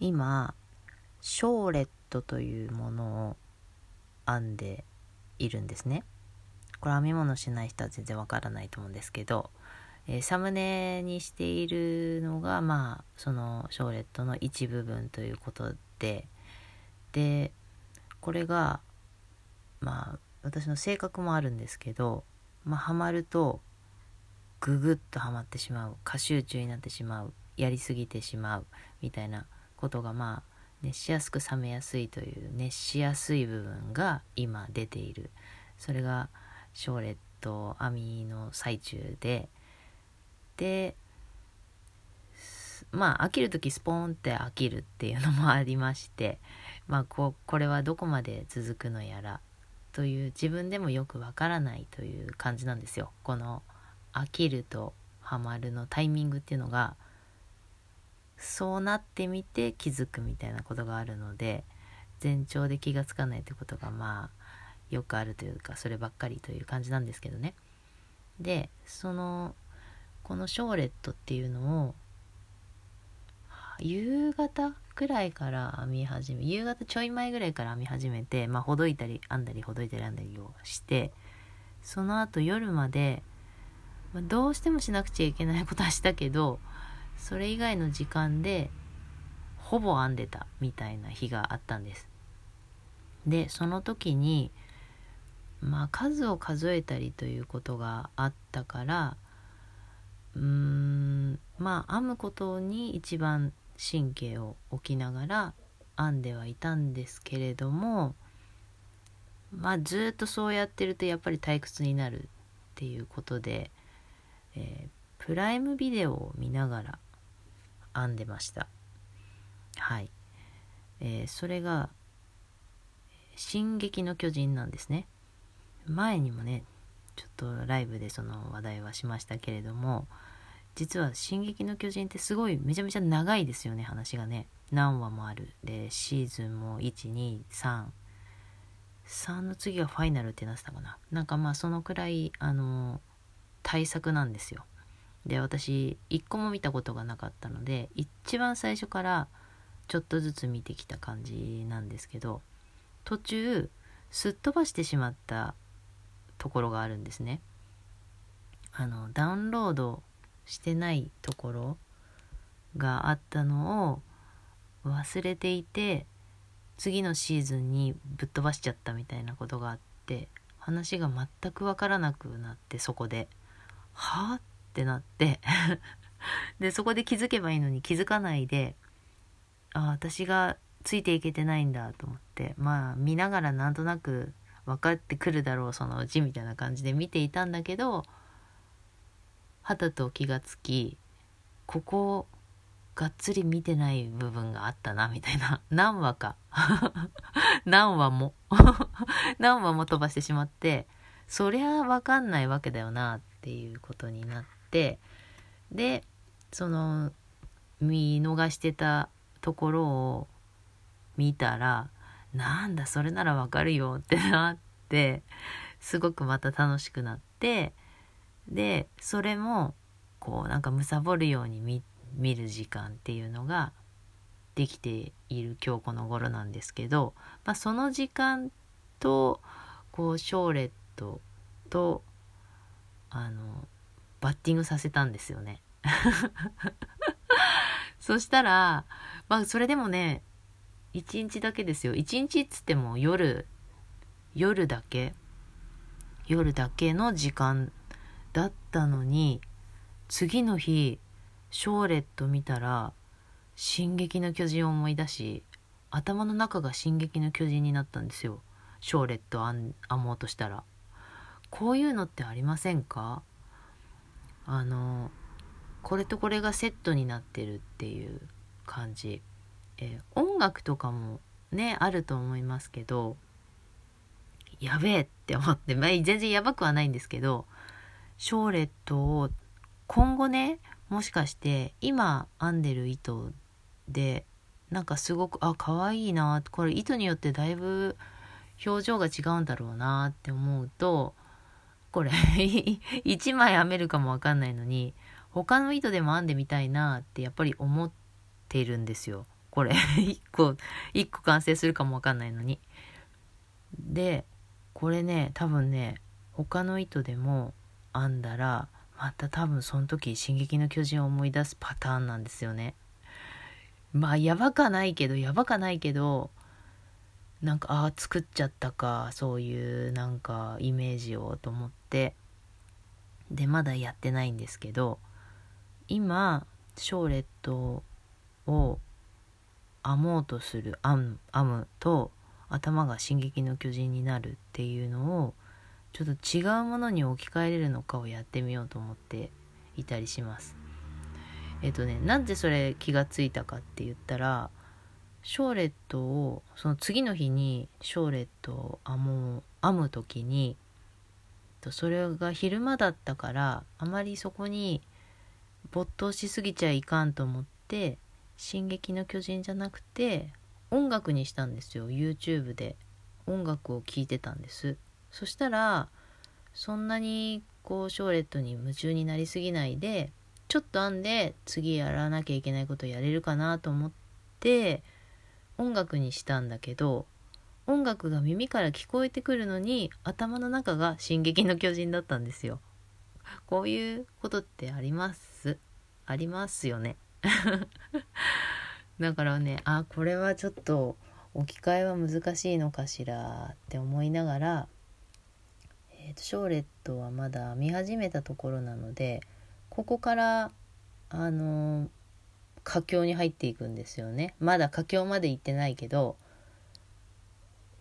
今ショーレットというものを編んでいるんですね。これ編み物しない人は全然わからないと思うんですけど、えー、サムネにしているのがまあそのショーレットの一部分ということででこれがまあ私の性格もあるんですけどまあハマるとググッとはまってしまう過集中になってしまうやりすぎてしまうみたいなことがまあ熱しやすく冷めやすいという熱しやすい部分が今出ている。それがショーレット編みの最中ででまあ飽きる時スポーンって飽きるっていうのもありまして まあここれはどこまで続くのやらという自分でもよくわからないという感じなんですよ。この飽きるとハマるのタイミングっていうのがそうなってみて気づくみたいなことがあるので前兆で気が付かないということがまあよくあるというかそればっかりという感じなんですけどね。でそのこのショーレットっていうのを夕方くらいから編み始め夕方ちょい前ぐらいから編み始めてまあほどいたり編んだりほどいたり編んだりをしてその後夜まで、ま、どうしてもしなくちゃいけないことはしたけどそれ以外の時間でほぼ編んでたみたいな日があったんです。でその時にまあ数を数えたりということがあったからうーんまあ編むことに一番神経を置きながら編んではいたんですけれどもまあずっとそうやってるとやっぱり退屈になるっていうことで、えー、プライムビデオを見ながら編んでました。はい、えー、それが「進撃の巨人」なんですね。前にもねちょっとライブでその話題はしましたけれども実は「進撃の巨人」ってすごいめちゃめちゃ長いですよね話がね。何話もある。でシーズンも123 3の次はファイナルってなってたかな。なんかまあそのくらいあの対策なんですよ。で私一個も見たことがなかったので一番最初からちょっとずつ見てきた感じなんですけど途中すっ飛ばしてしまったところがあるんですね。あのダウンロードしてないところがあったのを忘れていて次のシーズンにぶっ飛ばしちゃったみたいなことがあって話が全く分からなくなってそこで「はあ?」ってなって。でそこで気づけばいいのに気づかないであ私がついていけてないんだと思って。まあ見ながらなんとなく分かってくるだろうそのうちみたいな感じで見ていたんだけどはたと気がつきここをがっつり見てない部分があったなみたいな。何話か。何話も。何話も飛ばしてしまってそりゃ分かんないわけだよなっていうことになって。でその見逃してたところを見たらなんだそれならわかるよってなってすごくまた楽しくなってでそれもこうなんか貪るように見見る時間っていうのができている今日この頃なんですけど、まあ、その時間とこうショーレットとあのバッティングさせたんですよね。そしたら、まあそれでもね、1日だけですよ。1日っつっても夜、夜だけ、夜だけの時間だったのに、次の日、ショーレット見たら、進撃の巨人を思い出し、頭の中が進撃の巨人になったんですよ。ショーレット編もうとしたら。こういうのってありませんか？あのこれとこれがセットになってるっていう感じ、えー、音楽とかもねあると思いますけどやべえって思って、まあ、全然やばくはないんですけどショーレットを今後ねもしかして今編んでる糸でなんかすごくあ可愛いなこれ糸によってだいぶ表情が違うんだろうなって思うとこれ。1枚編めるかもわかんないのに他の糸でも編んでみたいなってやっぱり思ってるんですよ。これ。1個1個完成するかもわかんないのに。でこれね多分ね他の糸でも編んだらまた多分その時「進撃の巨人」を思い出すパターンなんですよね。まあやばかないけどやばかないけどなんかああ作っちゃったかそういうなんかイメージをと思ってでまだやってないんですけど今ショーレットを編もうとする編むと頭が「進撃の巨人」になるっていうのをちょっと違うものに置き換えれるのかをやってみようと思っていたりします。えっとねなんでそれ気がついたかって言ったらショーレットをその次の日にショーレットを編もう編む時にそれが昼間だったからあまりそこに没頭しすぎちゃいかんと思って「進撃の巨人」じゃなくて音楽にしたんですよ。YouTube で。音楽を聴いてたんです。そしたらそんなにこうショーレットに夢中になりすぎないでちょっと編んで次やらなきゃいけないことやれるかなと思って音楽にしたんだけど音楽が耳から聞こえてくるのに頭の中が「進撃の巨人」だったんですよ。こういうことってあります？ありますよね。だからねあこれはちょっと置き換えは難しいのかしらって思いながら、えーと、ショーレットはまだ見始めたところなのでここからあの佳境に入っていくんですよねまだ佳境まで行ってないけど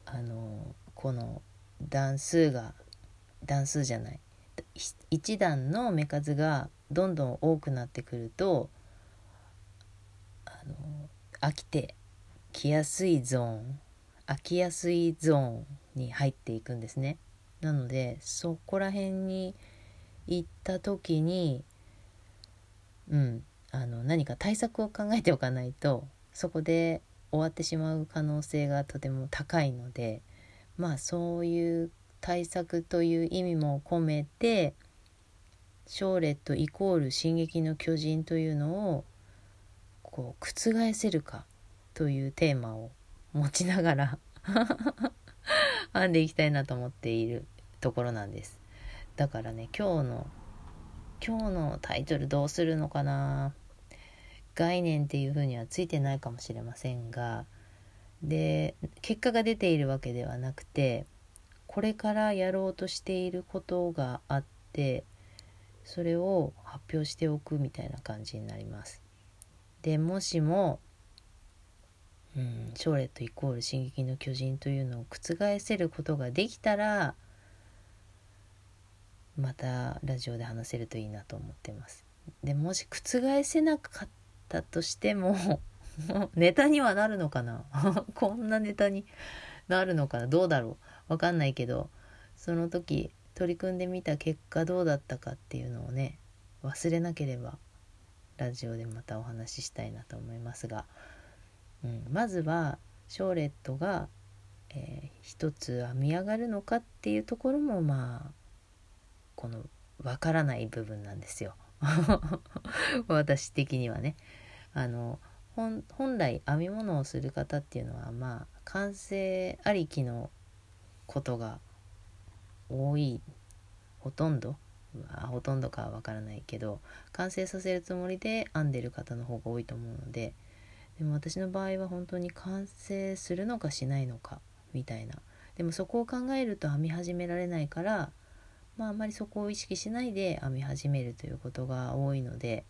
あのこの段数が段数じゃない1段の目数がどんどん多くなってくるとあの飽きてきやすいゾーン飽きやすいゾーンに入っていくんですね。なのでそこら辺に行った時にうんあの何か対策を考えておかないとそこで終わってしまう可能性がとても高いのでまあそういう対策という意味も込めてショーレットイコール「進撃の巨人」というのをこう覆せるかというテーマを持ちながら編んでいきたいなと思っているところなんです。だからね今日の今日のタイトルどうするのかな。概念っていうふうにはついてないかもしれませんがで結果が出ているわけではなくてこれからやろうとしていることがあってそれを発表しておくみたいな感じになります。でもしも、うん、ショーレットイコール「進撃の巨人」というのを覆せることができたらまたラジオで話せるといいなと思ってます。でもし覆せなかったとしても ネタにはなるのかな？こんなネタになるのかな？どうだろう？わかんないけどその時取り組んでみた結果どうだったかっていうのをね忘れなければラジオでまたお話ししたいなと思いますが、うん、まずはショーレットが、えー、一つ編み上がるのかっていうところもまあこのわからない部分なんですよ。私的にはね。あの本来編み物をする方っていうのはまあ完成ありきのことが多いほとんど。ほとんどかはわからないけど完成させるつもりで編んでる方の方が多いと思うのででも私の場合は本当に完成するのかしないのかみたいな。でもそこを考えると編み始められないからまああんまりそこを意識しないで編み始めるということが多いので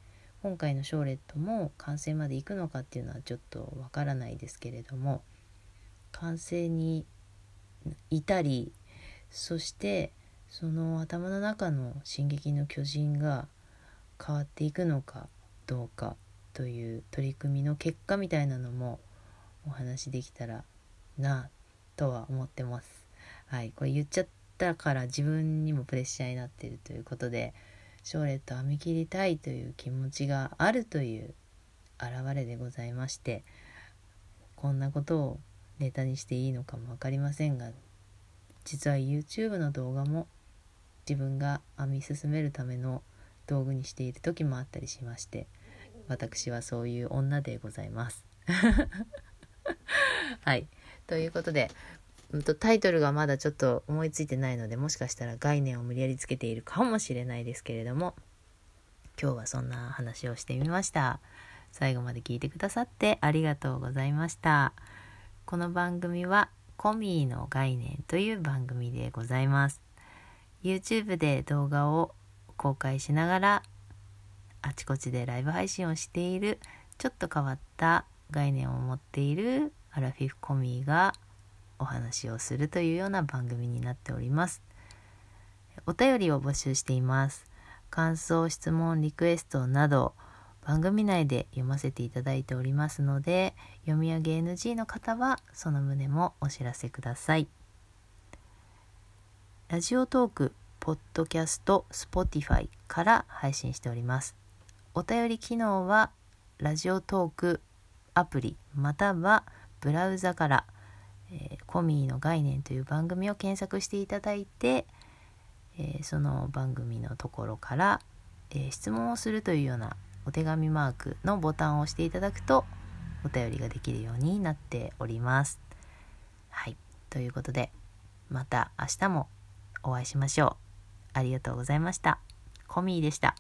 今回のショーレットも完成までいくのかっていうのはちょっとわからないですけれども完成に至りそしてその頭の中の「進撃の巨人」が変わっていくのかどうかという取り組みの結果みたいなのもお話できたらなとは思ってます。はい、これ言っちゃったから自分にもプレッシャーになってるということでショーレット編み切りたいという気持ちがあるという表れでございましてこんなことをネタにしていいのかも分かりませんが実は YouTube の動画も自分が編み進めるための道具にしている時もあったりしまして私はそういう女でございます。はい。ということで、と、タイトルがまだちょっと思いついてないので、もしかしたら概念を無理やりつけているかもしれないですけれども、今日はそんな話をしてみました。最後まで聞いてくださってありがとうございました。この番組はコミーの概念という番組でございます。YouTube で動画を公開しながらあちこちでライブ配信をしているちょっと変わった概念を持っているアラフィフコミーがお話をするというような番組になっております。お便りを募集しています。感想、質問、リクエストなど番組内で読ませていただいておりますので読み上げ NG の方はその旨もお知らせください。ラジオトーク、ポッドキャスト、 Spotify から配信しております。お便り機能はラジオトークアプリまたはブラウザから、えー、コミーの概念という番組を検索していただいて、えー、その番組のところから、え、質問をするというようなお手紙マークのボタンを押していただくとお便りができるようになっております。はい。ということで、また明日もお会いしましょう。ありがとうございました。コミーでした。